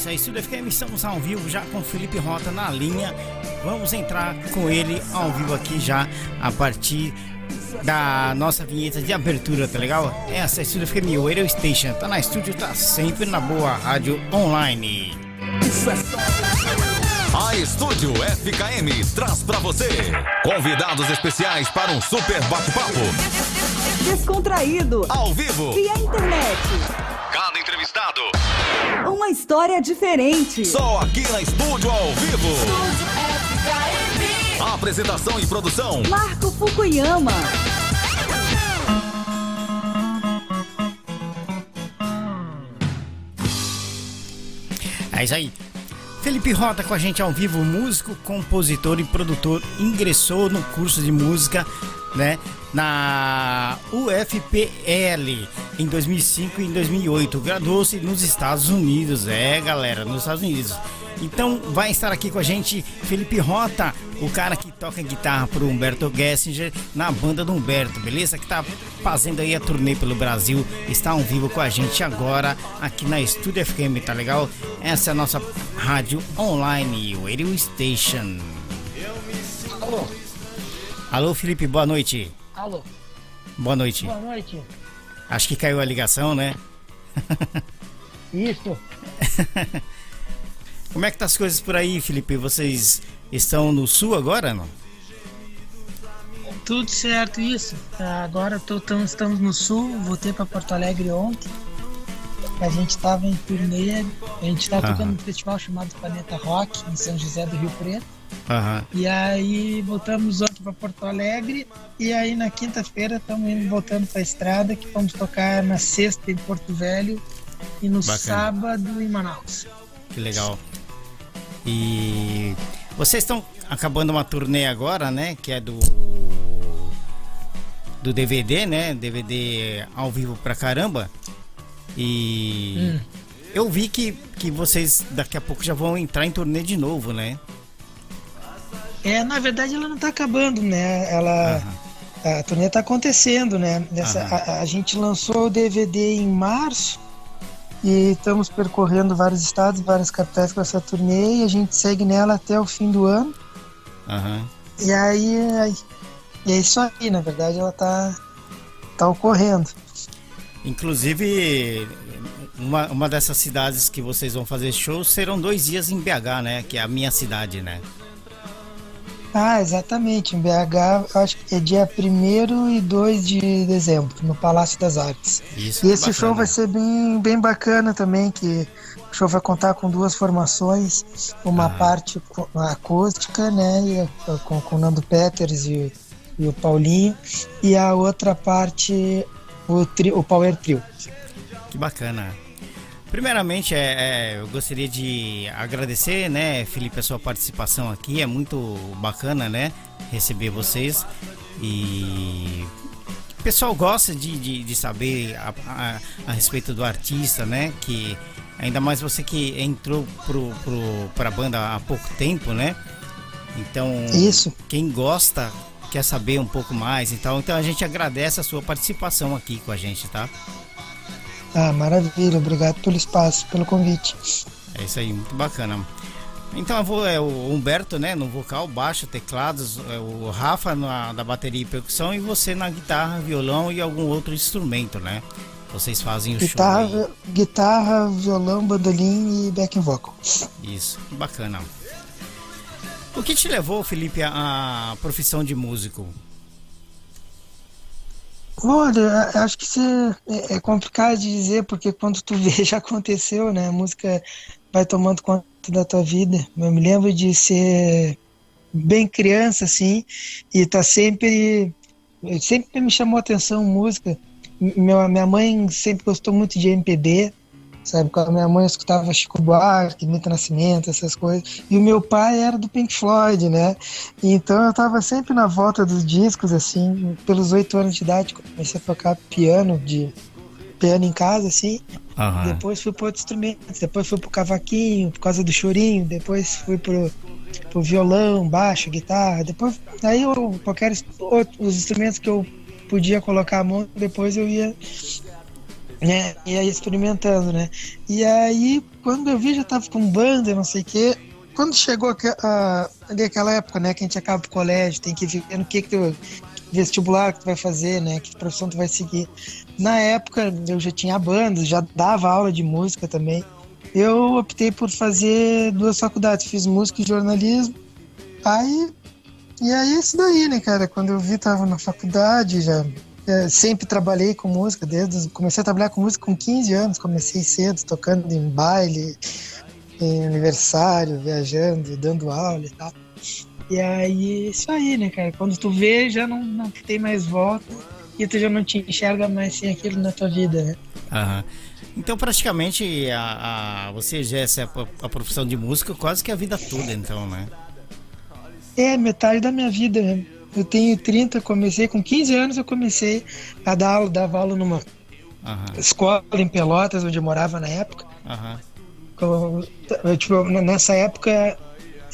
isso aí, Estúdio FM, estamos ao vivo já com o Felipe Rota na linha. Vamos entrar com ele ao vivo aqui já a partir da nossa vinheta de abertura, tá legal? Essa é a Estúdio FM, o Radio Station. Tá na estúdio, tá sempre na boa rádio online. A Estúdio FKM traz para você convidados especiais para um super bate-papo. Descontraído. Ao vivo. Via internet. Uma história diferente. Só aqui na Estúdio ao vivo. Estúdio FKM. Apresentação e produção. Marco Fukuyama. É isso aí. Felipe Rota com a gente ao vivo, músico, compositor e produtor, ingressou no curso de música, né, na UFPL em 2005 e em 2008. Graduou-se nos Estados Unidos, é, galera, nos Estados Unidos. Então vai estar aqui com a gente Felipe Rota, o cara que toca guitarra pro Humberto Gessinger na banda do Humberto, beleza? Que tá fazendo aí a turnê pelo Brasil, está ao vivo com a gente agora aqui na Estúdio FM, tá legal? Essa é a nossa rádio online, o Radio Station. Alô? Alô, Felipe, boa noite. Alô? Boa noite. Boa noite. Acho que caiu a ligação, né? Isso. Como é que tá as coisas por aí, Felipe? Vocês estão no sul agora, não? Tudo certo, isso. Agora tô, tamo, estamos no sul, voltei para Porto Alegre ontem. A gente estava em turnê, a gente estava Aham. tocando num festival chamado Planeta Rock, em São José do Rio Preto. Aham. E aí voltamos ontem para Porto Alegre e aí na quinta-feira estamos voltando para a estrada que vamos tocar na sexta em Porto Velho e no Bacana. sábado em Manaus. Que legal. E vocês estão acabando uma turnê agora, né? Que é do do DVD, né? DVD ao vivo pra caramba. E Hum. eu vi que, que vocês daqui a pouco já vão entrar em turnê de novo, né? É, na verdade ela não tá acabando, né? Ela a turnê tá acontecendo, né? Essa, a, a gente lançou o DVD em março e estamos percorrendo vários estados, várias capitais com essa turnê e a gente segue nela até o fim do ano. Aham. E aí, aí e é isso aí, na verdade ela tá tá ocorrendo. Inclusive, uma, uma dessas cidades que vocês vão fazer shows serão dois dias em BH, né? Que é a minha cidade, né? Ah, exatamente. Em BH, acho que é dia 1 e 2 de dezembro, no Palácio das Artes. Isso. E esse bacana. show vai ser bem, bem bacana também, que o show vai contar com duas formações, uma Ah. parte acústica, né, com, com o Nando Peters e, e o Paulinho, e a outra parte o, tri, o Power Trio. Que bacana. Primeiramente, é, é, eu gostaria de agradecer, né, Felipe, a sua participação aqui. É muito bacana, né, receber vocês. E o pessoal gosta de, de, de saber a, a, a respeito do artista, né, que ainda mais você que entrou pro, pro, pra banda há pouco tempo, né? Então, Isso. quem gosta quer saber um pouco mais e tal. Então a gente agradece a sua participação aqui com a gente, tá? Ah, maravilha, obrigado pelo espaço, pelo convite. É isso aí, muito bacana. Então eu vou, é o Humberto, né, no vocal, baixo, teclados, é, o Rafa na, da bateria e percussão e você na guitarra, violão e algum outro instrumento, né? Vocês fazem o show. Guitarra, aí. guitarra, violão, bandolim e backing vocal. Isso, bacana. O que te levou, Felipe, à profissão de músico? Olha, acho que isso é, é complicado de dizer, porque quando tu vê já aconteceu, né? A música vai tomando conta da tua vida. Eu me lembro de ser bem criança, assim, e tá sempre. Sempre me chamou atenção música. Minha mãe sempre gostou muito de MPB, sabe? Com a minha mãe eu escutava Chico Buarque, Milton Nascimento, essas coisas. E o meu pai era do Pink Floyd, né? Então eu tava sempre na volta dos discos, assim, pelos oito anos de idade, comecei a tocar piano, de piano em casa, assim. Aham. Depois fui para outros instrumentos, depois fui pro cavaquinho, por causa do chorinho, depois fui pro, pro violão, baixo, guitarra, depois aí eu, qualquer os instrumentos que eu podia colocar a mão, depois eu ia né? E aí experimentando, né? E aí, quando eu vi, já tava com banda, não sei o quê. Quando chegou a, ali aquela época, né, que a gente acaba o colégio, tem que ver no que que tu, vestibular que tu vai fazer, né, que profissão tu vai seguir. Na época, eu já tinha banda, já dava aula de música também. Eu optei por fazer duas faculdades, fiz música e jornalismo. Aí, e aí é isso daí, né, cara? Quando eu vi, tava na faculdade, já é, sempre trabalhei com música, desde comecei a trabalhar com música com 15 anos, comecei cedo, tocando em baile, em aniversário, viajando, dando aula e tal. E aí, isso aí, né, cara? Quando tu vê, já não, não tem mais volta e tu já não te enxerga mais sem aquilo na tua vida, né? Aham. Então, praticamente, a, a, você exerce a, a profissão de músico quase que a vida toda, então, né? É, metade da minha vida, né? Eu tenho 30, comecei com 15 anos, eu comecei a dar aula, dava aula numa Aham. escola em Pelotas, onde eu morava na época. Aham. Eu- eu, tipo, nessa época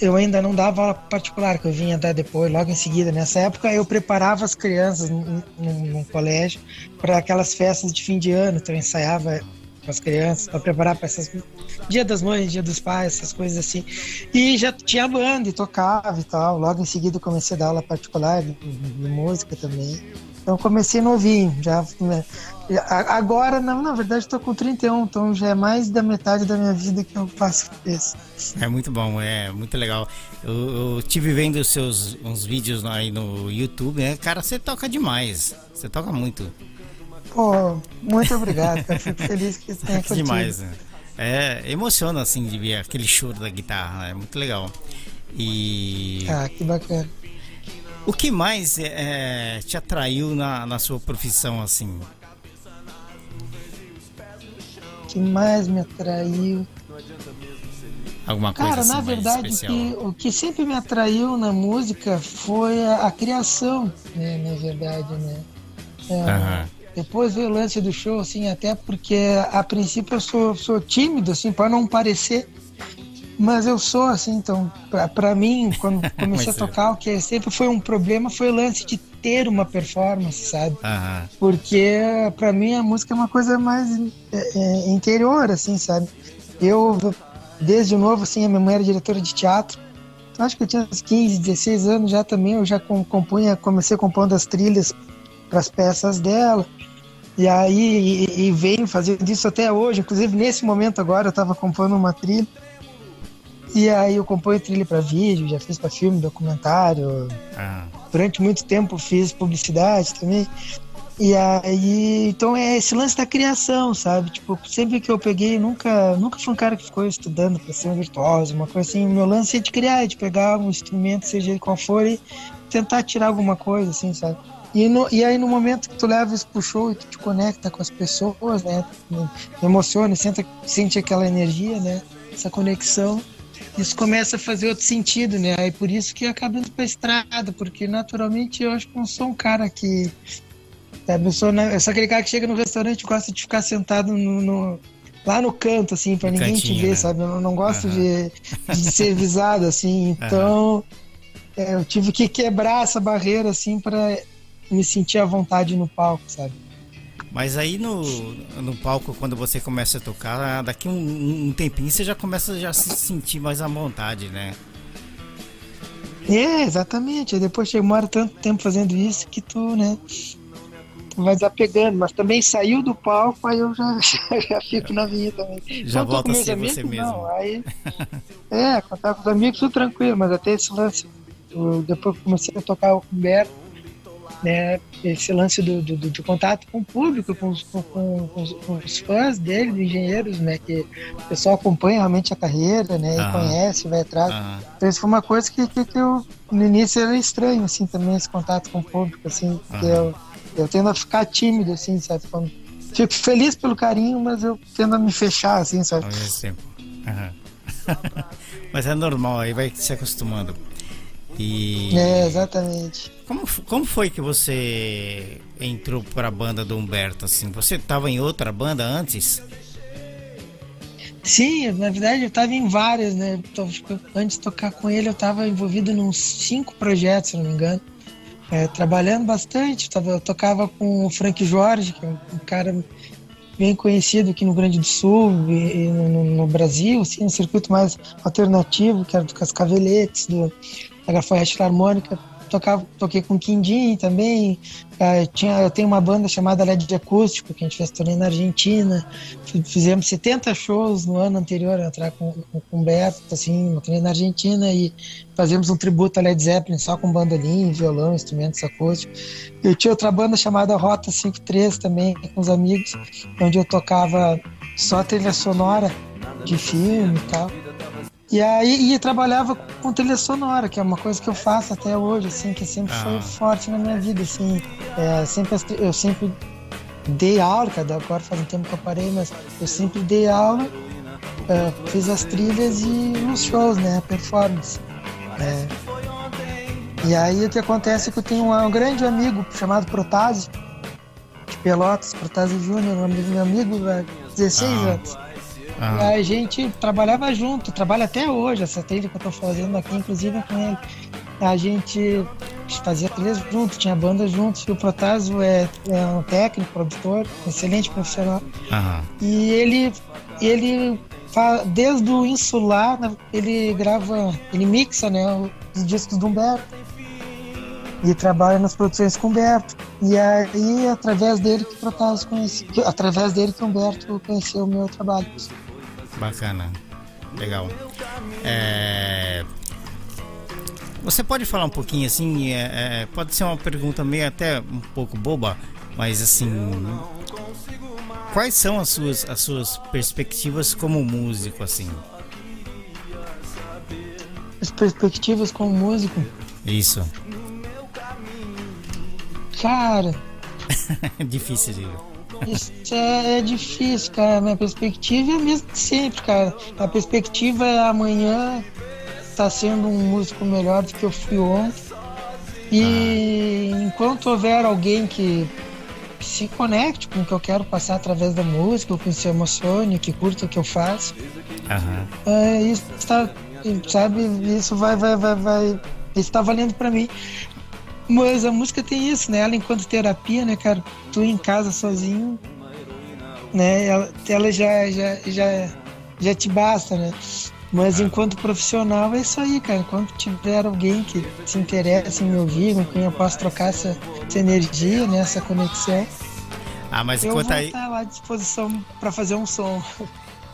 eu ainda não dava aula particular, que eu vinha dar depois, logo em seguida. Nessa época eu preparava as crianças num, num- num colégio para aquelas festas de fim de ano, então eu ensaiava com as crianças para preparar para essas Dia das Mães, Dia dos Pais, essas coisas assim. E já tinha banda e tocava e tal. Logo em seguida comecei a dar aula particular de, de música também. Então comecei novinho, já agora, na, na verdade, estou com 31, então já é mais da metade da minha vida que eu faço isso. É muito bom, é muito legal. Eu, eu tive vendo seus uns vídeos aí no YouTube, né? Cara, você toca demais. Você toca muito. Pô, muito obrigado, cara. Fico feliz que você tenha curtido. demais, né? É, emociona assim de ver aquele choro da guitarra, né? é muito legal. E Ah, que bacana. o que mais é, te atraiu na, na sua profissão assim? O que mais me atraiu? Alguma coisa Cara, assim na verdade, o que, o que sempre me atraiu na música foi a, a criação, né? Na verdade, né? É. Depois veio o lance do show, assim, até porque a princípio eu sou, sou tímido, assim, para não parecer. Mas eu sou, assim, então, pra mim, quando comecei a é. tocar, o que sempre foi um problema foi o lance de ter uma performance, sabe? Aham. Porque pra mim a música é uma coisa mais é, é, interior, assim, sabe? Eu, desde novo, assim, a minha mãe era diretora de teatro. Acho que eu tinha uns 15, 16 anos já também, eu já com- compunha, comecei compondo as trilhas para as peças dela. E aí, e, e venho fazendo isso até hoje. Inclusive, nesse momento agora, eu estava compondo uma trilha. E aí eu componho trilha para vídeo, já fiz para filme, documentário, aham. durante muito tempo fiz publicidade também. E aí, então é esse lance da criação, sabe? Tipo, sempre que eu peguei, nunca, nunca fui um cara que ficou estudando para ser um virtuoso, uma coisa assim. O meu lance é de criar, é de pegar um instrumento, seja ele qual for, e tentar tirar alguma coisa, assim, sabe? E, no, e aí, no momento que tu leva isso pro show e tu te conecta com as pessoas, né? Emociona, sente, sente aquela energia, né? Essa conexão isso começa a fazer outro sentido, né? Aí por isso que acaba indo pra estrada, porque naturalmente eu acho que não sou um cara que. Sabe, eu, sou, na- eu sou aquele cara que chega no restaurante e gosta de ficar sentado no, no- lá no canto, assim, pra No ninguém te cantinho, ver, né? sabe? Eu não, gosto Aham. de, de ser visado, assim. Então é, eu tive que quebrar essa barreira, assim, pra me sentir à vontade no palco, sabe? Mas aí no, no palco, quando você começa a tocar, daqui um, um tempinho você já começa a já se sentir mais à vontade, né? É, exatamente. Depois uma hora tanto tempo fazendo isso que tu, né? Tu vai desapegando, mas também saiu do palco, aí eu já, já fico na minha também. Já Quando tô volta com a ser amigos, você não, mesmo. Aí, é, quando tava com os amigos, tudo tranquilo, mas até esse lance. eu- depois que comecei a tocar o Humberto, né? Esse lance do, do, do- de contato com o público, com os, com, com- com os, com os fãs dele, dos engenheiros, né? Que o pessoal acompanha realmente a carreira, né? E conhece, vai atrás. Então isso foi uma coisa que, que, que eu, no início era estranho, assim, também, esse contato com o público, assim, eu, eu tendo a ficar tímido, assim, sabe? Quando- fico feliz pelo carinho, mas eu tendo a me fechar, assim, sabe? Ao mesmo tempo. Mas é normal, aí vai se acostumando. E É, exatamente. como, como foi que você entrou para a banda do Humberto? Assim, você estava em outra banda antes? Sim, na verdade eu tava em várias, né? Então, tipo, Antes de tocar com ele, eu tava envolvido em uns cinco projetos, se não me engano. É, trabalhando bastante, tava, eu tocava com o Frank Jorge, que é um cara bem conhecido aqui no Rio Grande do Sul e, e no, no, Brasil, assim, um circuito mais alternativo, que era do Cascaveletes, do, da Gafanhoto Harmônica tocava, toquei com Quindim também. Uh, tinha, eu tenho uma banda chamada LED Acústico, que a gente fez turnê na Argentina. Fizemos 70 shows no ano anterior a entrar com, com, com o Beto, assim, uma turnê na Argentina e fazemos um tributo a Led Zeppelin só com bandolim, violão, instrumentos acústicos. Eu tinha outra banda chamada Rota 53 também, com os amigos, onde eu tocava só trilha sonora de filme e tal. E aí e trabalhava com trilha sonora, que é uma coisa que eu faço até hoje, assim, que sempre ah. foi forte na minha vida, assim. É, sempre, eu sempre dei aula, cada agora faz um tempo que eu parei, mas eu sempre dei aula, é, fiz as trilhas e os shows, né, a performance. É. E aí o que acontece é que eu tenho um, um grande amigo chamado Protásio, de Pelotas, Protásio Júnior, um meu amigo há 16 ah. anos. Ah. E a gente trabalhava junto, trabalha até hoje, essa trilha que eu tô fazendo aqui, inclusive com ele. A gente fazia trilhas junto, tinha banda juntos, e o Protásio é, é um técnico, produtor, excelente profissional. Ah. E ele, ele desde o Insular, né, ele grava, ele mixa né, os discos do Humberto e trabalha nas produções com o Humberto. E aí, através dele que o Protásio conheceu, através dele que o Humberto conheceu o meu trabalho. Bacana. Legal. É... Você pode falar um pouquinho assim? É, é, pode ser uma pergunta meio até um pouco boba, mas assim. Quais são as suas, as suas perspectivas como músico, assim? As perspectivas como músico? Isso. Cara. Difícil, digo. Isso é, é, difícil, cara. Minha perspectiva é a mesma de sempre, cara. A perspectiva é amanhã tá sendo um músico melhor do que eu fui ontem. E ah. enquanto houver alguém que se conecte com o que eu quero passar através da música, que se emocione, que curta o que eu faço, uhum. é, isso tá, sabe, isso vai, vai, vai, vai, isso tá valendo para mim. Mas a música tem isso, né? Ela enquanto terapia, né, cara? Tu em casa sozinho, né? Ela, ela já, já, já, já te basta, né? Mas enquanto profissional é isso aí, cara. Enquanto tiver alguém que se interessa em me ouvir, com quem eu posso trocar essa, essa energia, né? Essa conexão. Ah, mas eu enquanto vou aí... estar lá à disposição para fazer um som.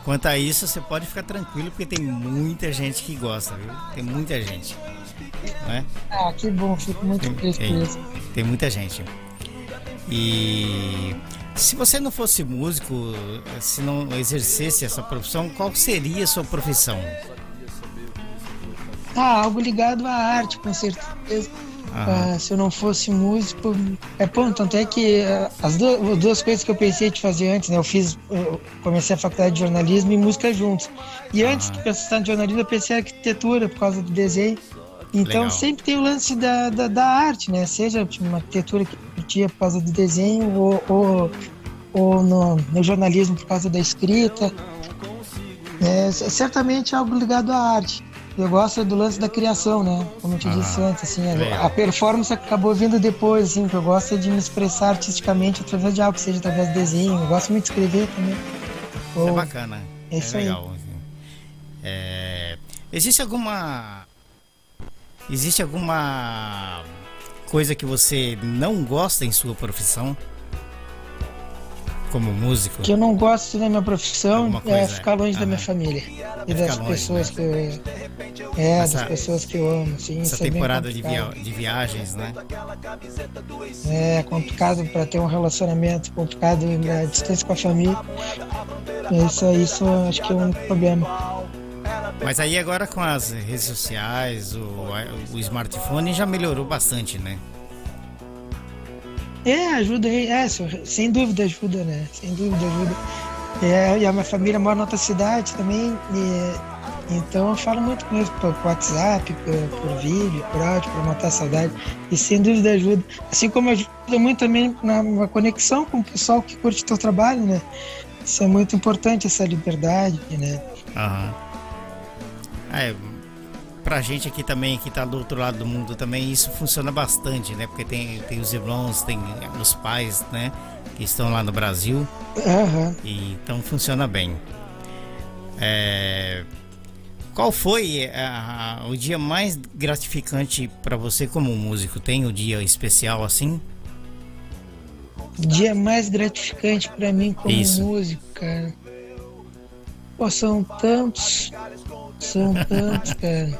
Quanto a isso, você pode ficar tranquilo, porque tem muita gente que gosta, viu? Tem muita gente. Né? Ah, que bom, fico muito feliz com isso. Tem muita gente. E se você não fosse músico, se não exercesse essa profissão, qual seria a sua profissão? Ah, algo ligado à arte, com certeza. Ah, se eu não fosse músico, é bom, tanto é que uh, as duas, duas, coisas que eu pensei de fazer antes, né? Eu fiz, eu comecei a faculdade de jornalismo e música juntos. E antes de pensar em jornalismo, eu pensei em arquitetura por causa do desenho. Então Legal. sempre tem o lance da, da, da, arte, né? Seja uma arquitetura que curtia por causa do desenho ou, ou, ou no, no, jornalismo por causa da escrita. É, certamente algo ligado à arte. Eu gosto do lance da criação, né? Como eu te ah, disse antes, assim, a, a, performance acabou vindo depois, assim, que eu gosto de me expressar artisticamente através de algo, seja através do desenho. Eu gosto muito de escrever também. Ou, é bacana. É, é legal. Assim. É, existe alguma Existe alguma coisa que você não gosta em sua profissão? Como músico? Que eu não gosto da minha profissão é ficar longe da minha família e é das longe, pessoas né? que eu, é essa, das pessoas que eu amo. Sim, essa é temporada de, via, de viagens, né? É complicado para ter um relacionamento, complicado na distância com a família. Isso, isso acho que é o único problema. Mas aí agora com as redes sociais, o, o smartphone já melhorou bastante, né? É, ajuda, é, sem dúvida ajuda, né? Sem dúvida ajuda. É, e a minha família mora em outra cidade também, e, então eu falo muito com eles por, por WhatsApp, por, por, vídeo, por áudio, para matar a saudade. E sem dúvida ajuda. Assim como ajuda muito também na, na conexão com o pessoal que curte o teu trabalho, né? Isso é muito importante, essa liberdade, né? Aham. É, pra gente aqui também, que tá do outro lado do mundo também, isso funciona bastante, né? Porque tem, tem os irmãos, tem os pais, né? Que estão lá no Brasil. Aham. E, então funciona bem. É, qual foi ah, o dia mais gratificante para você como músico? Tem um dia especial assim? Dia mais gratificante para mim como Isso. músico, cara. Pô, são tantos. São tantos, cara.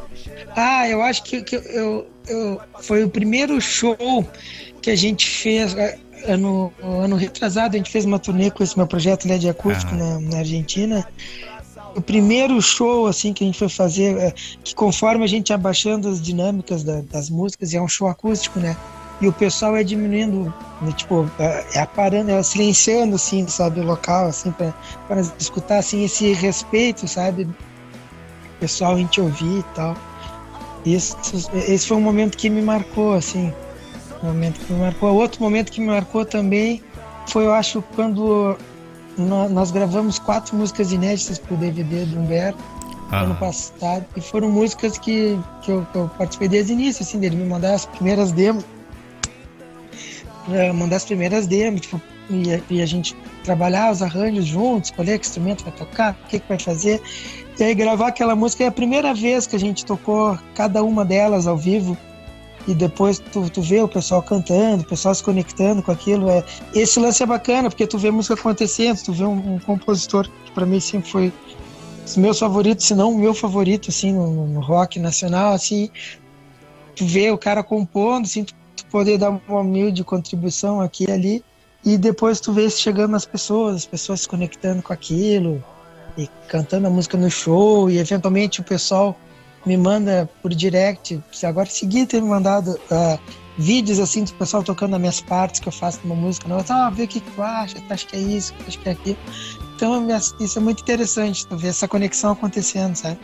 Ah, eu acho que, que eu, eu, foi o primeiro show que a gente fez. eh, Ano, ano retrasado, a gente fez uma turnê com esse meu projeto LED Acústico Ah. na, na Argentina. O primeiro show assim que a gente foi fazer, eh, que conforme a gente ia baixando as dinâmicas da- das músicas, e é um show acústico, né? E o pessoal é diminuindo, né, tipo, é é parando, é silenciando, assim, sabe, o local, assim, para escutar, assim, esse respeito, sabe? Pessoal a gente ouvir e tal. Isso, esse foi um momento que me marcou, assim, um momento que me marcou. Outro momento que me marcou também foi, eu acho, quando nó- nós gravamos quatro músicas inéditas pro DVD do Humberto ano Ah, passado. E foram músicas que, que, eu, que eu participei desde o início, assim, dele me mandar as primeiras demos, mandar as primeiras demos, tipo, e, a- e a gente trabalhar os arranjos juntos, escolher que instrumento vai tocar, o que, que vai fazer, e aí gravar aquela música é a primeira vez que a gente tocou cada uma delas ao vivo, e depois tu, tu vê o pessoal cantando, o pessoal se conectando com aquilo, é, esse lance é bacana, porque tu vê música acontecendo, tu vê um, um compositor que para mim sempre foi os meus favoritos, se não o meu favorito, assim, no, no rock nacional, assim, tu vê o cara compondo, assim, tu, tu poder dar uma humilde contribuição aqui e ali, e depois tu vê chegando nas pessoas, as pessoas se conectando com aquilo, e cantando a música no show, e eventualmente o pessoal me manda por direct, se agora seguir ter me mandado ah, vídeos assim do pessoal tocando as minhas partes que eu faço numa música, não, ah, vê o que que tu acha, tu acha que é isso, tu acha que é aquilo. Então minha- isso é muito interessante, tu ver essa conexão acontecendo, sabe?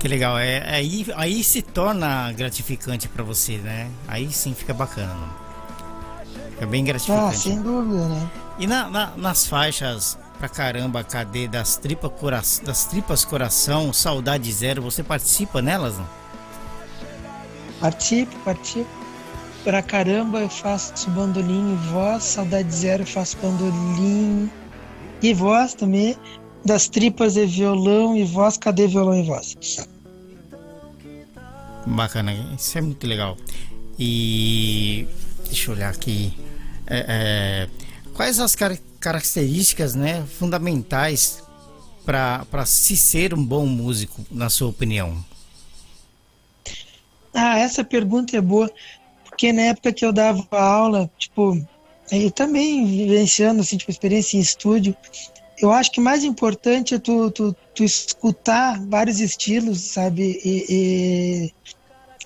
que legal. É, aí, aí se torna gratificante para você, né? Aí sim fica bacana. Fica bem Ah, gratificante. sem dúvida, né? E na- na- nas faixas pra caramba, cadê das, tripa cora das tripas coração, saudade zero, você participa nelas? Não? Participo, participo. Pra caramba eu faço bandolim e voz, saudade zero eu faço bandolim e voz também. Das tripas é violão e voz, cadê violão e voz? Bacana, isso é muito legal. E deixa eu olhar aqui. É, é, quais as car- características né, fundamentais para se ser um bom músico, na sua opinião? Ah, essa pergunta é boa, porque na época que eu dava aula, tipo, eu também vivenciando assim, tipo, experiência em estúdio, eu acho que mais importante é tu, tu, tu escutar vários estilos, sabe? E,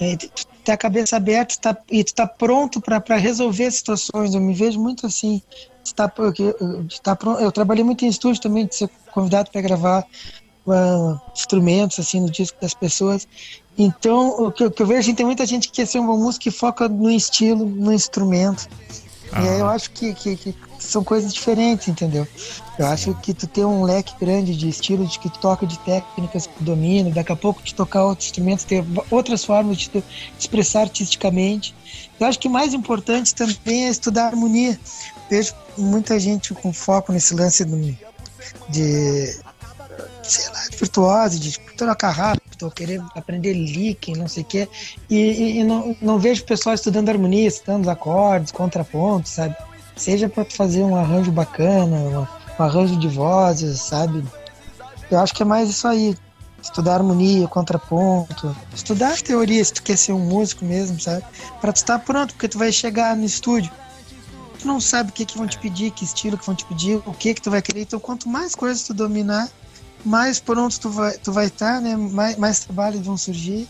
e, e tu ter a cabeça aberta tá, e tu tá pronto para resolver situações. Eu me vejo muito assim. De tá, porque eu, de tá pronto, eu trabalhei muito em estúdio também, de ser convidado para gravar uh, instrumentos assim no disco das pessoas. Então, o que, eu- o que eu vejo assim, tem muita gente que quer ser um bom músico que foca no estilo, no instrumento. E aí eu acho que, que, que são coisas diferentes, entendeu? Eu acho que tu ter um leque grande de estilos de que tu toca de técnicas que tu domina, daqui a pouco te tocar outros instrumentos, ter outras formas de te expressar artisticamente. Eu acho que o mais importante também é estudar harmonia. Vejo muita gente com foco nesse lance do- de, sei lá, de virtuose, de tocar rápido, querer aprender licking, não sei o quê. E, e- e não, não vejo o pessoal estudando harmonia, estudando acordes, contrapontos, sabe? Seja para fazer um arranjo bacana, um, um arranjo de vozes, sabe? Eu acho que é mais isso aí. Estudar harmonia, contraponto, estudar teoria se tu quer ser um músico mesmo, sabe? Para tu estar pronto, porque tu vai chegar no estúdio. Tu não sabe o que, que vão te pedir, que estilo que vão te pedir, o que que tu vai querer. Então, quanto mais coisas tu dominar, mais pronto tu vai tu vai estar, né? Mais, mais trabalhos vão surgir.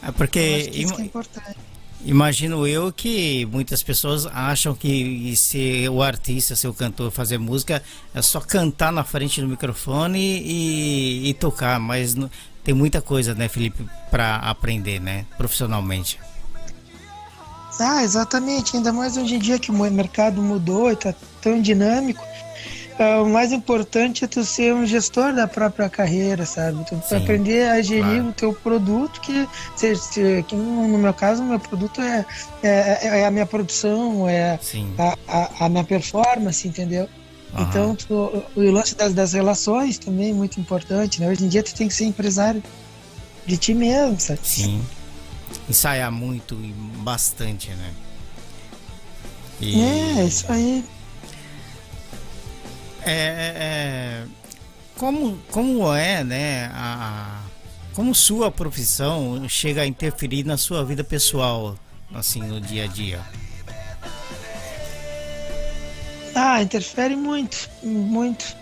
É porque isso que é importante. Imagino eu que muitas pessoas acham que ser o artista, ser o cantor, fazer música é só cantar na frente do microfone e, e tocar, mas não- tem muita coisa, né, Felipe, para aprender, né, profissionalmente. Ah, exatamente. Ainda mais hoje em dia que o mercado mudou e tá tão dinâmico. É, o mais importante é tu ser um gestor da própria carreira, sabe? Tu Sim, aprender a gerir claro. o teu produto, que, que no meu caso, o meu produto é, é, é a minha produção, é a, a, a minha performance, entendeu? Então, tu, o o lance das, das relações também é muito importante, né? Hoje em dia tu tem que ser empresário de ti mesmo, sabe? Sim. Ensaiar muito e bastante, né? E É, isso aí. É, é- é- como, como é, né? A, como sua profissão chega a interferir na sua vida pessoal, assim, no dia a dia? Ah, interfere muito, muito.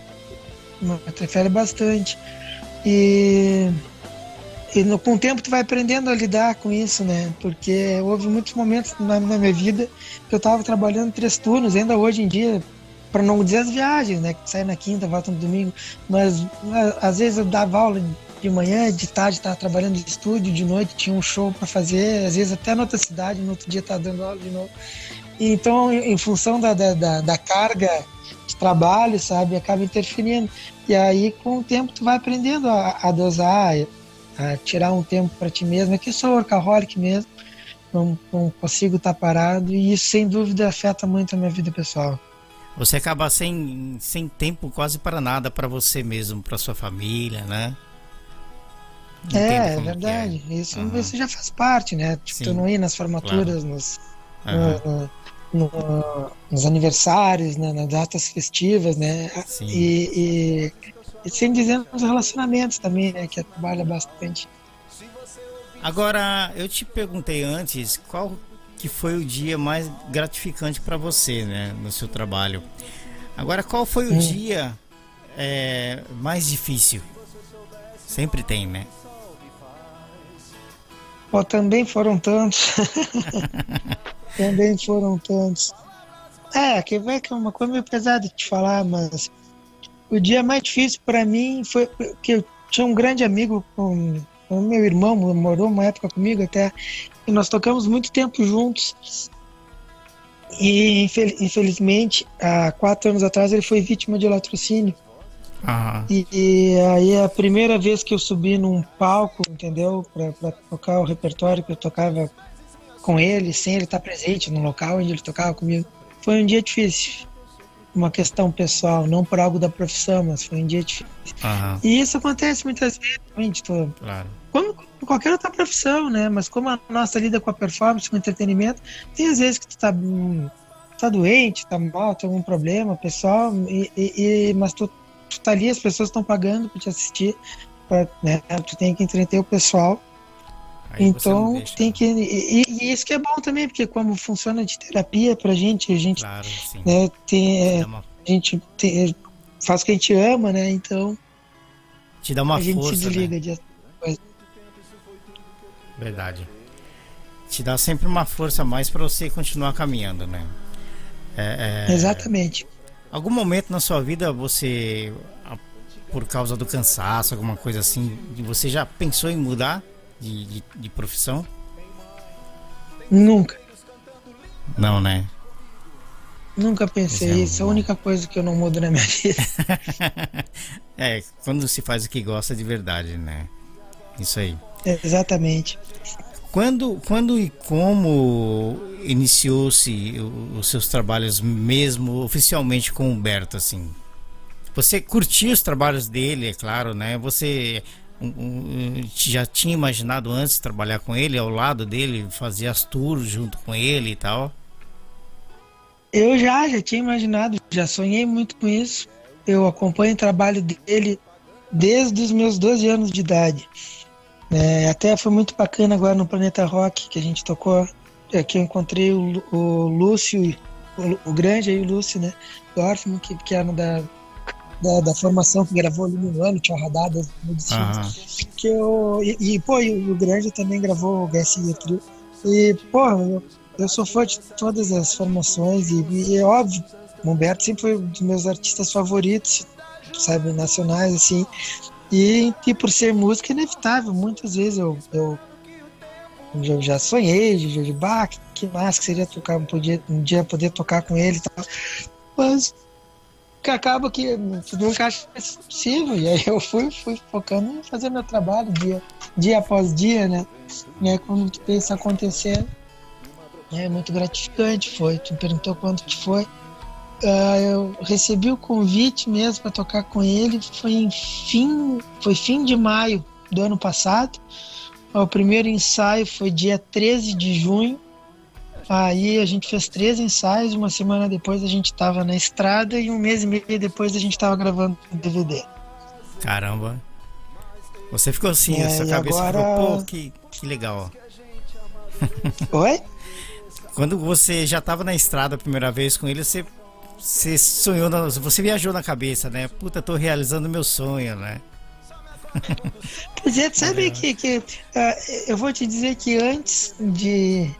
Interfere bastante. E, e no, com o tempo tu vai aprendendo a lidar com isso, né? Porque houve muitos momentos na, na minha vida que eu tava trabalhando três turnos, ainda hoje em dia, para não dizer as viagens, né? Que sai na quinta, volta no domingo. Mas às vezes eu dava aula de manhã, de tarde tava trabalhando de estúdio, de noite tinha um show para fazer, às vezes até na outra cidade, no outro dia tava dando aula de novo. Então, em função da, da, da, carga de trabalho, sabe, acaba interferindo. E aí, com o tempo, tu vai aprendendo a, a dosar, a tirar um tempo para ti mesmo. É que eu sou workaholic mesmo, não, não consigo estar parado, e isso, sem dúvida, afeta muito a minha vida pessoal. Você acaba sem, sem tempo quase para nada para você mesmo, para sua família, né? É, é que verdade. Isso, Aham. isso já faz parte, né? Tipo, Sim, tu não ir nas formaturas, nos, Aham. no- no- nos aniversários, né, nas datas festivas, né? Sim. E, e, e sem dizer nos relacionamentos também, né? Que trabalha bastante. Agora, eu te perguntei antes qual que foi o dia mais gratificante para você, né, no seu trabalho. Agora, qual foi o Hum. dia é, mais difícil? Sempre tem, né? Pô, também foram tantos. também foram tantos. É, que vai que é uma coisa meio pesada de te falar, mas o dia mais difícil para mim foi que eu tinha um grande amigo o meu irmão, morou uma época comigo até, e nós tocamos muito tempo juntos. E infel- infelizmente, há quatro anos atrás, ele foi vítima de latrocínio. Aham. E, e aí é a primeira vez que eu subi num palco, entendeu? Pra tocar o repertório que eu tocava com ele, sem ele estar presente no local onde ele tocava comigo. Foi um dia difícil. Uma questão pessoal, não por algo da profissão, mas foi um dia difícil. Aham. E isso acontece muitas vezes, gente, tô- Claro. como qualquer outra profissão, né? Mas como a nossa lida com a performance, com o entretenimento, tem às vezes que tu tá, hum, tá doente, tá mal, tem algum problema pessoal, e, e- mas tu, tu tá ali, as pessoas estão pagando pra te assistir, pra, né? Tu tem que entreter o pessoal, Aí então tem né? que. E, e- isso que é bom também, porque como funciona de terapia pra gente, a gente, Claro, né, tem, é, uma- a gente tem- faz o que a gente ama, né? Então te dá uma a gente força, se né? desliga de Verdade. Te dá sempre uma força a mais para você continuar caminhando, né? É, é, Exatamente. Algum momento na sua vida você, por causa do cansaço, alguma coisa assim, você já pensou em mudar de, de, de profissão? Nunca. Não, né? Nunca pensei Isso é isso. É a única coisa que eu não mudo na minha vida. é, quando se faz o que gosta de verdade, né? Isso aí. Exatamente. Quando, quando e como iniciou-se os seus trabalhos mesmo oficialmente com o Humberto, assim? Você curtia os trabalhos dele, é claro, né? Você um, um, já tinha imaginado antes trabalhar com ele, ao lado dele, fazer as tours junto com ele e tal? Eu já, já tinha imaginado, já sonhei muito com isso. Eu acompanho o trabalho dele desde os meus 12 anos de idade. É, até foi muito bacana agora no Planeta Rock que a gente tocou, é, que eu encontrei o, o Lúcio, o, o Grande aí, o Lúcio, né? Dorfman, que, que era da, da, da formação que gravou ali no ano, tinha destino. Aham. que eu e, e, pô, e o Grande também gravou o GSI Trio. E, pô, eu, eu sou fã de todas as formações e, e é óbvio, o Humberto sempre foi um dos meus artistas favoritos, sabe, nacionais, assim. E, por ser música, é inevitável, muitas vezes eu, eu, eu já sonhei, de, de bah, que, massa que seria tocar, um, podia, um dia poder tocar com ele e tal. Mas que acaba que nunca acha possível. E aí eu fui, fui focando em fazer meu trabalho dia, dia após dia, né? E aí quando pensa acontecer, é muito gratificante. Foi, tu perguntou quanto que foi. Uh, eu recebi o convite mesmo para tocar com ele. Foi em fim, foi fim de maio do ano passado. O primeiro ensaio foi dia 13 de junho. Aí a gente fez três ensaios, uma semana depois a gente estava na estrada e um mês e meio depois a gente estava gravando o DVD. Caramba. Você ficou assim, é, a sua cabeça agora... ficou, pô, que, que legal. Oi? Quando você já estava na estrada a primeira vez com ele, você, você sonhou, na, você viajou na cabeça, né? Puta, tô realizando meu sonho, né? Pois é, sabe que, que uh, eu vou te dizer que antes de.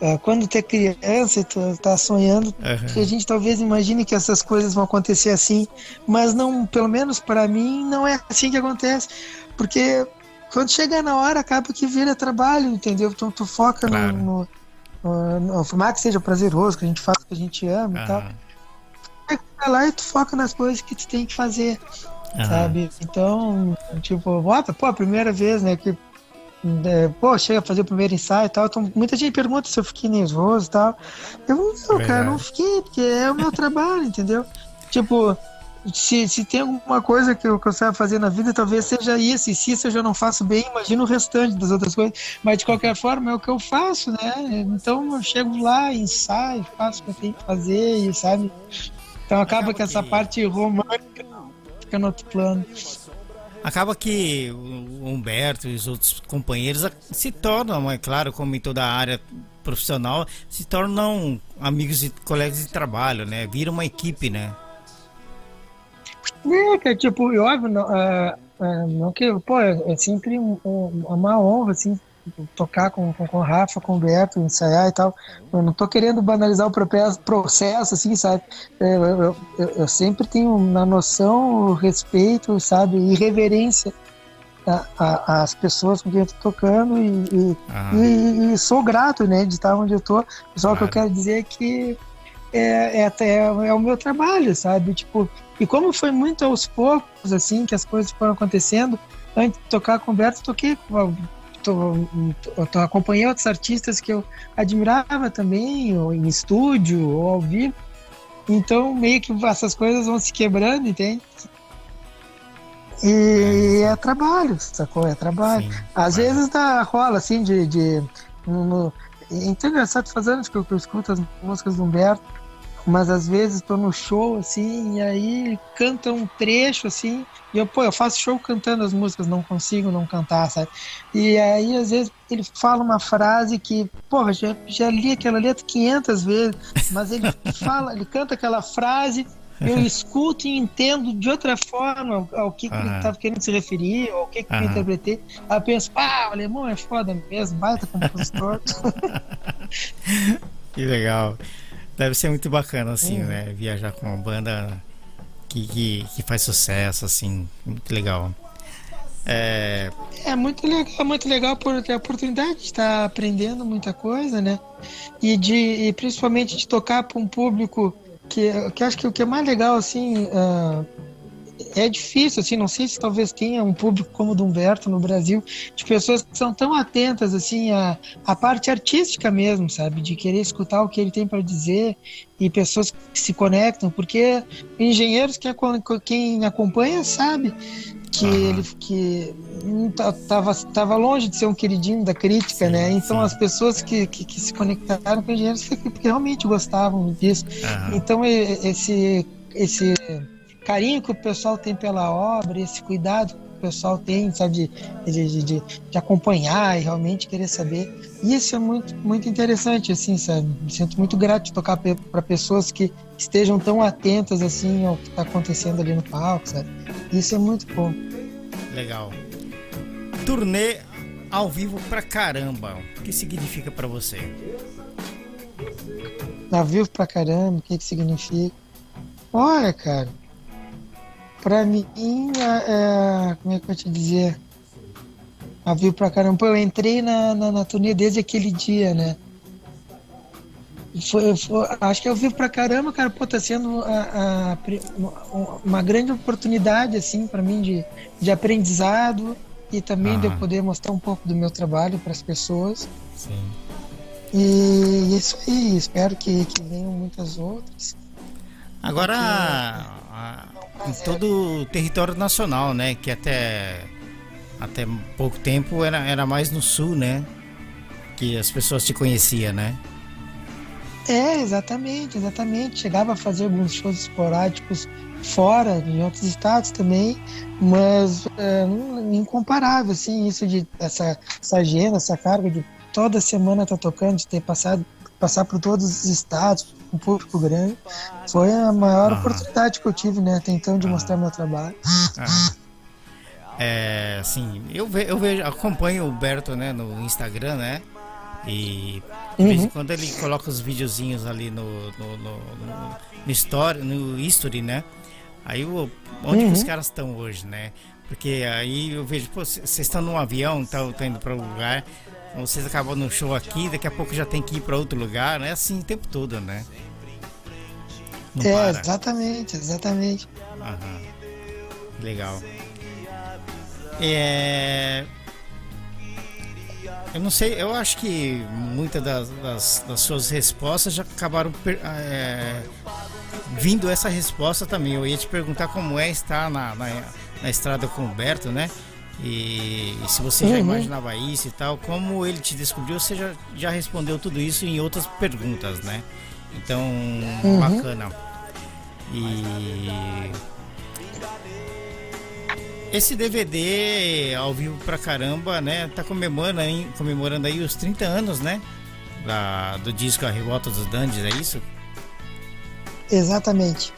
Uh, quando tu é criança e tu tá sonhando, uhum. a gente talvez imagine que essas coisas vão acontecer assim, mas não, pelo menos para mim, não é assim que acontece. Porque quando chega na hora, acaba que vira trabalho, entendeu? Então tu foca claro. no, no, no, no que seja prazeroso, que a gente faz o que a gente ama uhum. e tal. Vai lá e tu foca nas coisas que tu tem que fazer. Uhum. Sabe? Então, tipo, bota, pô, a primeira vez, né? Que, é, pô, chega a fazer o primeiro ensaio e tal. Então, muita gente pergunta se eu fiquei nervoso e tal. Eu não, cara, não fiquei, porque é o meu trabalho, entendeu? Tipo, se, se tem alguma coisa que eu, que eu saiba fazer na vida, talvez seja isso. E se isso eu já não faço bem, imagina o restante das outras coisas. Mas de qualquer forma é o que eu faço, né? Então eu chego lá, ensaio, faço o que eu tenho que fazer, e sabe? Então acaba que essa parte romântica fica no outro plano. Acaba que o Humberto e os outros companheiros se tornam, é claro, como em toda a área profissional, se tornam amigos e colegas de trabalho, né? Vira uma equipe, né? É, que é tipo, óbvio, não, é, é, não que, pô, é, é sempre um, um, uma honra, assim, tocar com, com, com o Rafa, com o Beto, ensaiar e tal. Eu não tô querendo banalizar o processo, assim, sabe? Eu, eu, eu, sempre tenho na noção o respeito, sabe? E reverência às pessoas com quem eu tô tocando e, e, e, e, sou grato, né, de estar onde eu tô. Só claro. que eu quero dizer é que é, é, é, é o meu trabalho, sabe? Tipo, e como foi muito aos poucos, assim, que as coisas foram acontecendo, antes de tocar com o Beto, toquei tô, tô, acompanhei outros artistas que eu admirava também, ou em estúdio, ou ao vivo. Então, meio que essas coisas vão se quebrando, entende? E é trabalho, sacou? É trabalho. Sim, Às vezes dá, rola assim de. de no, é engraçado fazendo que eu, que eu escuto as músicas do Humberto mas às vezes tô no show, assim, e aí canta um trecho, assim, e eu, pô, eu faço show cantando as músicas, não consigo não cantar, sabe? E aí, às vezes, ele fala uma frase que, porra, já, já li aquela letra 500 vezes, mas ele fala, ele canta aquela frase, eu escuto e entendo de outra forma ao que, que ele estava querendo se referir, ou o que, que eu interpretei. Aí eu penso, ah, o alemão é foda mesmo, baita compositor. que legal. Deve ser muito bacana, assim, uhum. né? Viajar com uma banda que, que, que, faz sucesso, assim, muito legal. É... é muito legal, é muito legal por ter a oportunidade de estar aprendendo muita coisa, né? E de e principalmente de tocar para um público que, que acho que o que é mais legal, assim, uh, é difícil, assim, não sei se talvez tenha um público como o do Humberto no Brasil, de pessoas que são tão atentas, assim, à, à parte artística mesmo, sabe? De querer escutar o que ele tem para dizer e pessoas que se conectam, porque engenheiros que quem acompanha sabe que uhum. ele que estava tava longe de ser um queridinho da crítica, sim, né? Então sim. as pessoas que, que, que, se conectaram com engenheiros porque realmente gostavam disso. Uhum. Então esse esse carinho que o pessoal tem pela obra, esse cuidado que o pessoal tem, sabe, de, de, de, de acompanhar e realmente querer saber. Isso é muito, muito interessante, assim, sabe? Me sinto muito grato de tocar para pessoas que estejam tão atentas, assim, ao que está acontecendo ali no palco, sabe? Isso é muito bom. Legal. Turnê ao vivo pra caramba. O que significa para você? Ao vivo pra caramba, o que, que significa? Olha, cara, Pra mim, é, como é que eu vou te dizer? A viu pra caramba. Eu entrei na, na, na turnê desde aquele dia, né? foi, foi, acho que eu vivo pra caramba, cara, pô, tá sendo a, a, uma grande oportunidade, assim, para mim de, de aprendizado e também de eu poder mostrar um pouco do meu trabalho para as pessoas. Sim. E isso aí, espero que, que venham muitas outras. Agora, porque... em todo o território nacional, né, que até, até pouco tempo era, era mais no sul, né, que as pessoas te conheciam, né? É, exatamente, exatamente. Chegava a fazer alguns shows esporádicos fora, em outros estados também, mas é, incomparável, assim, isso de essa, essa agenda, essa carga de toda semana tá tocando, de ter passado passar por todos os estados, um público grande, foi a maior oportunidade que eu tive, né, até então, de mostrar meu trabalho. É, assim, eu, ve, eu vejo, acompanho o Berto, né, no Instagram, né, e de vez em uhum. quando ele coloca os videozinhos ali no, no, no, no, no story, no history, né? Aí o, onde uhum. os caras estão hoje, né? Porque aí eu vejo, vocês estão num avião, estão indo para um lugar, vocês acabam no show aqui, daqui a pouco já tem que ir para outro lugar, né? Assim o tempo todo, né? Não é, para. exatamente, exatamente. Aham. Legal. É. Eu não sei, eu acho que muitas das, das, das suas respostas já acabaram é, vindo essa resposta também. Eu ia te perguntar como é estar na, na, na estrada com o Berto, né? E, e se você já uhum. imaginava isso e tal, como ele te descobriu, você já, já respondeu tudo isso em outras perguntas, né? Então, uhum. bacana. E esse DVD ao vivo pra caramba, né? Tá comemorando aí, comemorando aí os 30 anos, né? Da, do disco A Revolta dos Dandes, é isso? Exatamente.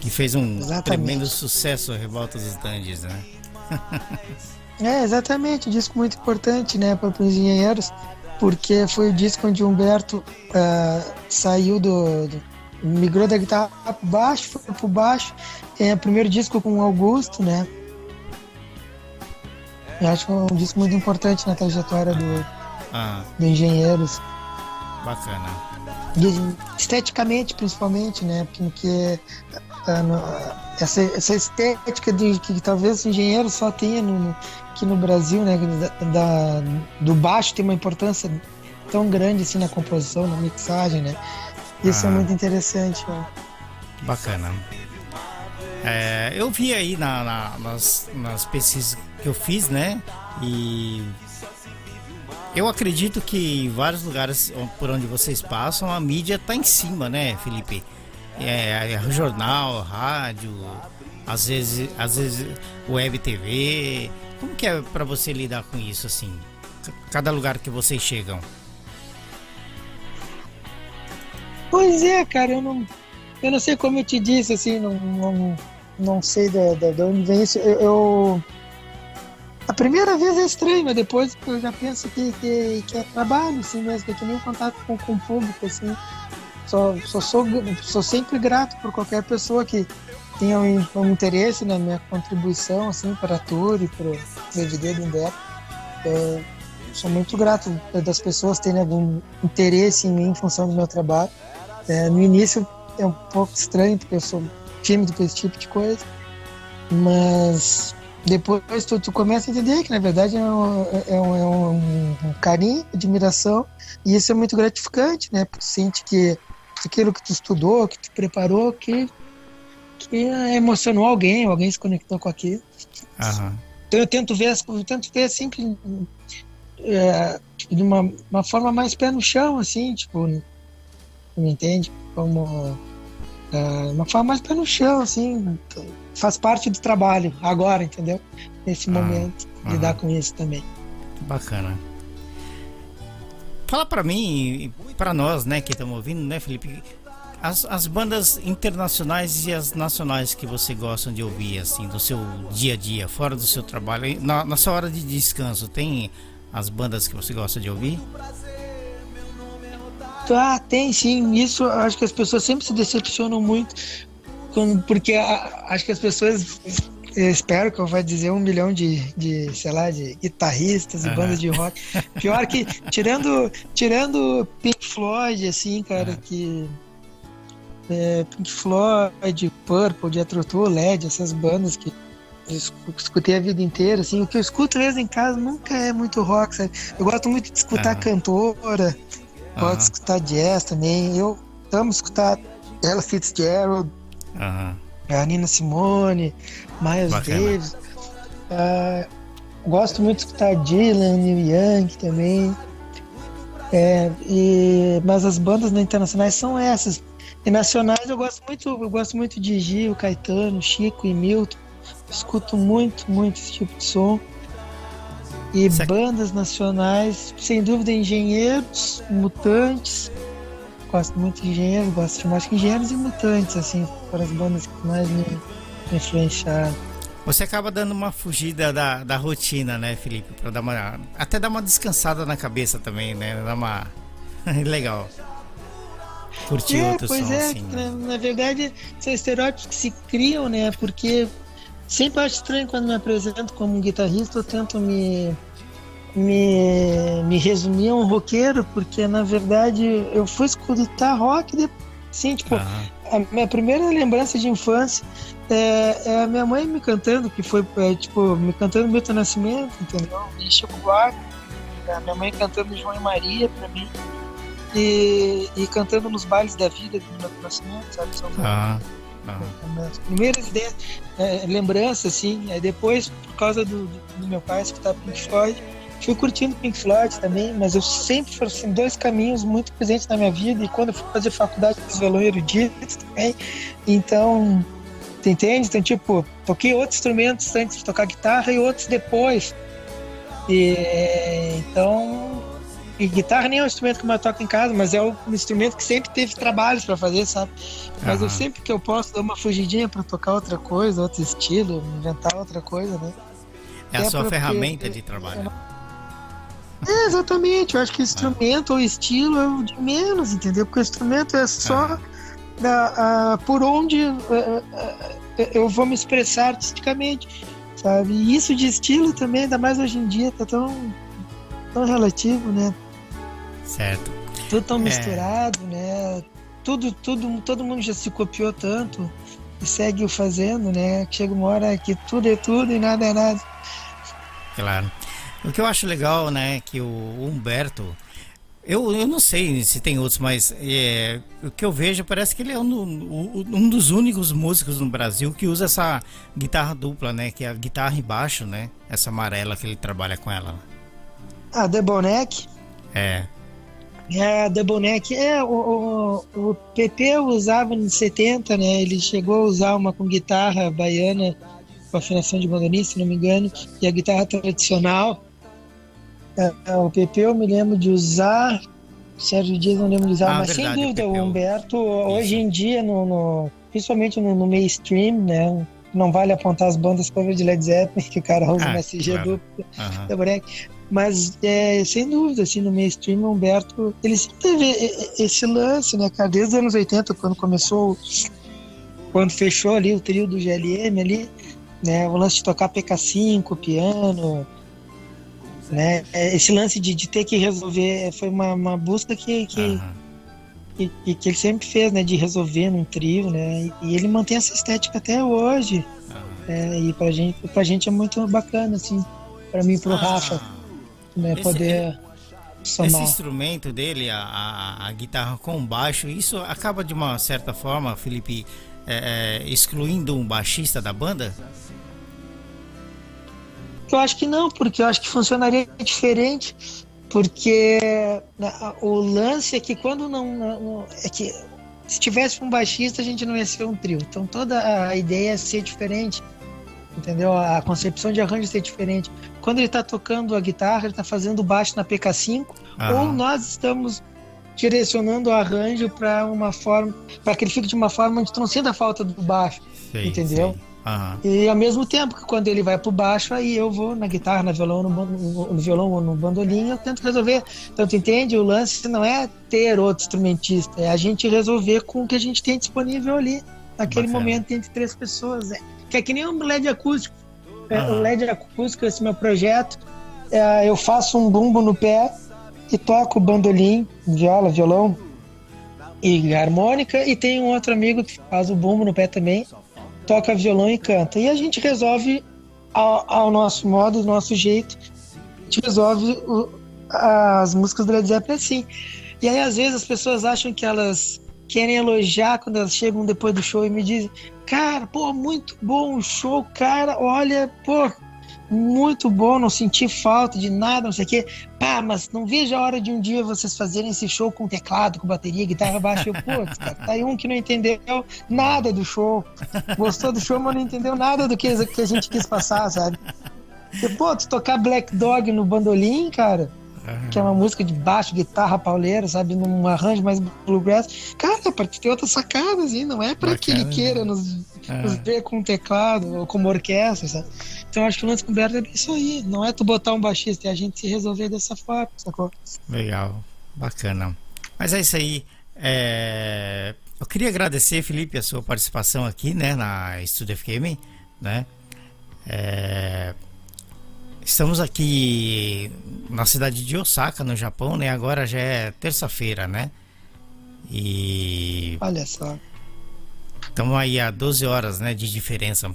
Que fez um exatamente. tremendo sucesso Revolta dos Dandes, né? é, exatamente. Um disco muito importante, né, para os engenheiros, porque foi o disco onde o Humberto uh, saiu do, do migrou da guitarra pro baixo, foi pro baixo. É o primeiro disco com o Augusto, né? Eu acho que é um disco muito importante na trajetória do, ah. do Engenheiros. Bacana. E, esteticamente, principalmente, né? Porque essa, essa estética de, que talvez o engenheiro só tenha no, aqui no Brasil, né? Da, do baixo tem uma importância tão grande assim na composição, na mixagem, né? Isso é ah. é muito interessante. Né? Bacana. É, eu vi aí na, na, nas, nas pesquisas que eu fiz, né? E eu acredito que em vários lugares por onde vocês passam, a mídia tá em cima, né, Felipe? É, é jornal, rádio, às vezes, às vezes web TV. Como que é para você lidar com isso assim? Cada lugar que vocês chegam? Pois é, cara, eu não, eu não sei como eu te disse, assim, não, não, não sei de, de, de onde vem isso. Eu, eu, a primeira vez é estranho, mas depois eu já penso que, que, que é trabalho, assim mesmo, que é nem contato com, com o público, assim. Só, só sou, sou sempre grato por qualquer pessoa que tenha um, um interesse na minha contribuição, assim, para a tour e para o DVD do Humberto. É, sou muito grato das pessoas terem algum interesse em mim em função do meu trabalho. É, no início é um pouco estranho, porque eu sou tímido com esse tipo de coisa, mas depois tu, tu começa a entender que na verdade é um, é um, é um carinho, admiração, e isso é muito gratificante, né? Porque tu sente que aquilo que tu estudou, que tu preparou, que, que emocionou alguém, alguém se conectou com aquilo. Uhum. Então eu tento ver, eu tento ver sempre é, de uma, uma forma mais pé no chão, assim, tipo, me entende? Como é, uma forma mais pé no chão, assim, faz parte do trabalho agora, entendeu? Nesse ah, momento, ah, lidar com isso também. Bacana. Fala para mim, para nós, né, que estamos ouvindo, né, Felipe? As, as bandas internacionais e as nacionais que você gosta de ouvir, assim, do seu dia a dia, fora do seu trabalho, na, na sua hora de descanso, tem as bandas que você gosta de ouvir? Ah, tem sim. Isso acho que as pessoas sempre se decepcionam muito, porque acho que as pessoas eu espero que eu vá dizer um milhão de, de sei lá, de guitarristas e Aham. bandas de rock. Pior que, tirando, tirando Pink Floyd, assim, cara, Aham. que. é, Pink Floyd, Purple, Jethro Tull, LED, essas bandas que eu escu- escutei a vida inteira, assim, o que eu escuto mesmo em casa nunca é muito rock, sabe? Eu gosto muito de escutar Aham. cantora, gosto de escutar jazz também, eu amo escutar Ella Fitzgerald, a Nina Simone, Miles Bacana. Davis. Ah, gosto muito de escutar Dylan, Neil Young também. É, e, mas as bandas né, internacionais são essas. E nacionais eu gosto muito, eu gosto muito de Gil, Caetano, Chico e Milton. Escuto muito, muito esse tipo de som. E Certo. bandas nacionais, sem dúvida, Engenheiros, Mutantes. Gosto muito de Engenheiros, gosto de mais que Engenheiros e Mutantes, assim, foram as bandas que mais me, me influenciaram. Você acaba dando uma fugida da, da rotina, né, Felipe? Pra dar uma. Até dar uma descansada na cabeça também, né? Dar uma. Legal. Curtir É, outro pois som, é, assim. na, né? na verdade, são estereótipos que se criam, né? Porque sempre acho estranho quando me apresento como um guitarrista, eu tento me, me, me resumir a um roqueiro, porque na verdade eu fui escutar rock, de, sim, tipo, Aham. a minha primeira lembrança de infância é, é a minha mãe me cantando, que foi, é, tipo, me cantando Milton Nascimento, entendeu? E Chico Buarque, a minha mãe cantando João e Maria pra mim, e, e cantando nos bailes da vida do Milton Nascimento, sabe? São Aham. Aham. as primeiras ideias, é, lembranças, assim, aí depois, por causa do, do, do meu pai escutar Pink Floyd, fui curtindo Pink Floyd também, mas eu sempre foram assim, dois caminhos muito presentes na minha vida, e quando eu fui fazer faculdade, fiz violão erudito também, então, tu entende? Então, tipo, toquei outros instrumentos antes de tocar guitarra e outros depois, e, então, e guitarra nem é um instrumento que eu mais toco em casa, mas é um instrumento que sempre teve trabalhos para fazer, sabe? Mas eu Aham. sempre que eu posso dar uma fugidinha para tocar outra coisa, outro estilo, inventar outra coisa, né? É a É sua ferramenta de trabalho. É, exatamente, eu acho que instrumento ou estilo é o de menos, entendeu? Porque o instrumento é só ah, ah, por onde ah, eu vou me expressar artisticamente, sabe? E isso de estilo também, ainda mais hoje em dia, tá tão, tão relativo, né? Certo. tudo tão É. misturado, né? Tudo, tudo, todo mundo já se copiou tanto e segue o fazendo, né? Que chega uma hora que tudo é tudo e nada é nada. Claro. O que eu acho legal, né, que o Humberto, eu, eu não sei se tem outros, mas é, o que eu vejo parece que ele é um, um dos únicos músicos no Brasil que usa essa guitarra dupla, né, que é a guitarra e baixo, né, essa amarela que ele trabalha com ela. Ah, Double Neck. É, É, Neck. É, o, o, o PP usava nos 70, né? Ele chegou a usar uma com guitarra baiana, com afinação de bandoneira, se não me engano, e a guitarra tradicional. É, é, o PP eu me lembro de usar, Sérgio Dias não lembro de usar, Ah, mas verdade, sem dúvida, o PP, o Humberto, hoje em dia, no, no- principalmente no, no mainstream, né? Não vale apontar as bandas cover de Led Zeppelin, que o cara usa Ah, uma CG claro. dupla. Double Neck. Mas, é, sem dúvida, assim, no mainstream, o Humberto, ele sempre teve esse lance, né, cara, desde os anos 80, quando começou, quando fechou ali o trio do GLM ali, né, o lance de tocar PK5, piano, né, é, esse lance de, de ter que resolver, foi uma, uma busca que, que, que, que- ele sempre fez, né, de resolver num trio, né, e ele mantém essa estética até hoje, né, e pra gente, pra gente é muito bacana, assim, pra mim e pro Rafa, né, Esse- poder Esse somar. instrumento dele, a, a, a guitarra com baixo, isso acaba de uma certa forma, Felipe, é, é, excluindo um baixista da banda? Eu acho que não, porque eu acho que funcionaria diferente, porque né, o lance é que quando não, não- é que se tivesse um baixista a gente não ia ser um trio. Então toda a ideia é ser diferente, entendeu? A concepção de arranjo é ser diferente. Quando ele está tocando a guitarra, ele está fazendo o baixo na PK5, ou Aham. nós estamos direcionando o arranjo para uma forma, para que ele fique de uma forma onde sinta a falta do baixo. Sei, entendeu? sei. Aham. E ao mesmo tempo que quando ele vai pro baixo, aí eu vou na guitarra, no violão, no, ban- no violão ou no bandolim, eu tento resolver. Então, tu entende? O lance não é ter outro instrumentista, é a gente resolver com o que a gente tem disponível ali, naquele Bacana. momento entre três pessoas. É, que é que nem um LED acústico. É, O LED acústico, esse meu projeto, é, eu faço um bumbo no pé e toco bandolim, viola, violão e harmônica. E tem um outro amigo que faz o bumbo no pé também, toca violão e canta. E a gente resolve ao, ao nosso modo, do nosso jeito, a gente resolve o- as músicas do Led Zeppelin assim. E aí, às vezes, as pessoas acham que elas querem elogiar quando elas chegam depois do show e me dizem: Cara, pô, muito bom o show, cara, olha, pô, muito bom, não senti falta de nada, não sei o quê. Pá, mas não vejo a hora de um dia vocês fazerem esse show com teclado, com bateria, guitarra baixa. Eu, putz, cara, tá aí um que não entendeu nada do show. Gostou do show, mas não entendeu nada do que, que a gente quis passar, sabe? E, pô, tu tocar Black Dog no bandolim, cara, que é uma música de baixo, guitarra, pauleira, sabe? Num arranjo mais bluegrass. Cara, pra ter outras sacadas, hein? Não é pra que ele Bacana, queira nos, Ver com teclado ou como orquestra, sabe? Então acho que o lance com o Berto é isso aí. Não é tu botar um baixista, é a gente se resolver dessa forma, sacou? Legal, bacana. Mas é isso aí. é, Eu queria agradecer, Felipe, a sua participação aqui, né, na Estúdio FM, né? É, Estamos aqui na cidade de Osaka, no Japão, né? Agora já é terça-feira, né? E Olha só. Estamos aí a 12 horas né, de diferença.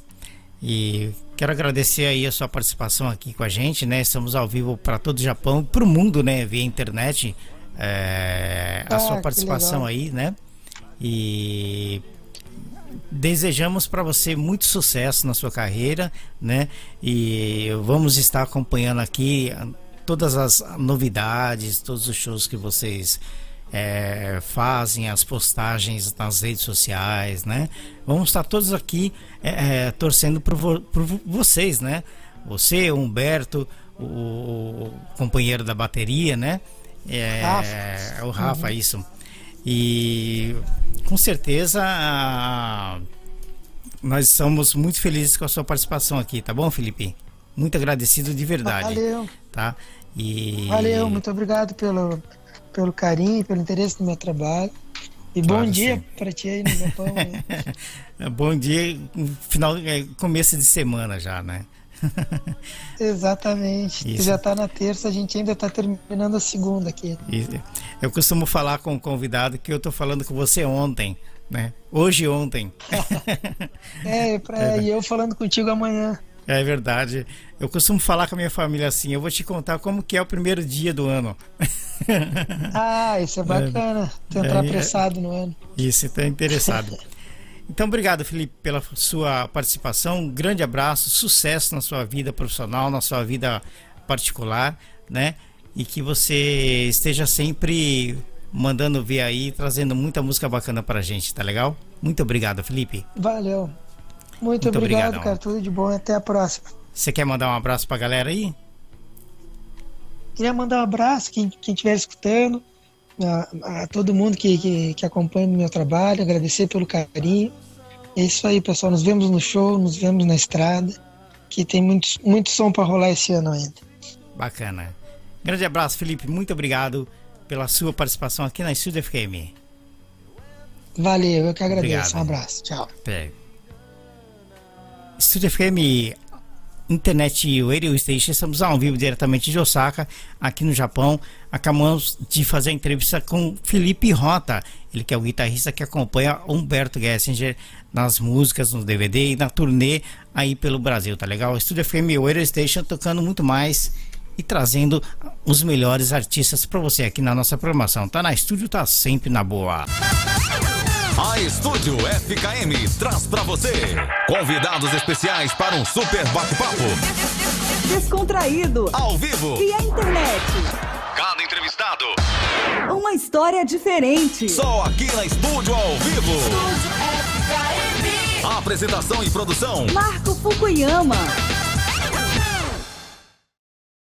E quero agradecer aí a sua participação aqui com a gente, né? Estamos ao vivo para todo o Japão, para o mundo, né? Via internet. é, a Ah, sua participação aí, né? E desejamos para você muito sucesso na sua carreira, né? E vamos estar acompanhando aqui todas as novidades, todos os shows que vocês eh, fazem, as postagens nas redes sociais, né? Vamos estar todos aqui eh, eh, torcendo por, vo- por vo- vocês, né? Você, o Humberto, o, companheiro da bateria, né? É, Rafa. o Rafa, isso. E com certeza ah, nós estamos muito felizes com a sua participação aqui, tá bom, Felipe? Muito agradecido de verdade, Valeu, tá? E valeu, muito obrigado pelo, pelo carinho, pelo interesse no meu trabalho. E Claro, bom dia pra ti aí no Japão. né? bom dia, final, é, começo de semana já, né? Exatamente. Tu Isso. já tá na terça, a gente ainda tá terminando a segunda aqui. E eu costumo falar com o convidado que eu tô falando com você ontem, né? Hoje ontem. É, pra, e eu falando contigo amanhã. É verdade. Eu costumo falar com a minha família assim, eu vou te contar como que é o primeiro dia do ano. Ah, isso é bacana. Tu entrar É, é. apressado no ano. Isso, está interessado. Então, obrigado, Felipe, pela sua participação. Um grande abraço, sucesso na sua vida profissional, na sua vida particular, né? E que você esteja sempre mandando ver aí, trazendo muita música bacana pra gente, tá legal? Muito obrigado, Felipe. Valeu. Muito, Muito obrigado, obrigadão. cara. Tudo de bom. Até a próxima. Você quer mandar um abraço pra galera aí? Queria mandar um abraço quem quem estiver escutando, a, a todo mundo que, que, que acompanha o meu trabalho, agradecer pelo carinho. É isso aí, pessoal. Nos vemos no show, nos vemos na estrada, que tem muito, muito som para rolar esse ano ainda. Bacana. Grande abraço, Felipe. Muito obrigado pela sua participação aqui na Estúdio FM. Valeu, eu que agradeço. Obrigado. Um abraço. Tchau. Estúdio FM Internet Radio Station, estamos ao vivo diretamente de Osaka, aqui no Japão. Acabamos de fazer a entrevista com Felipe Rota, ele que é o guitarrista que acompanha Humberto Gessinger nas músicas, no DVD e na turnê aí pelo Brasil, tá legal? Estúdio FM Radio Station tocando muito mais e trazendo os melhores artistas para você aqui na nossa programação. Tá na estúdio, tá sempre na boa. A Estúdio FKM traz pra você convidados especiais para um super bate-papo Descontraído. ao vivo. E a internet. Cada entrevistado Uma história diferente. só aqui na Estúdio ao vivo. Apresentação e produção Marco Fukuyama.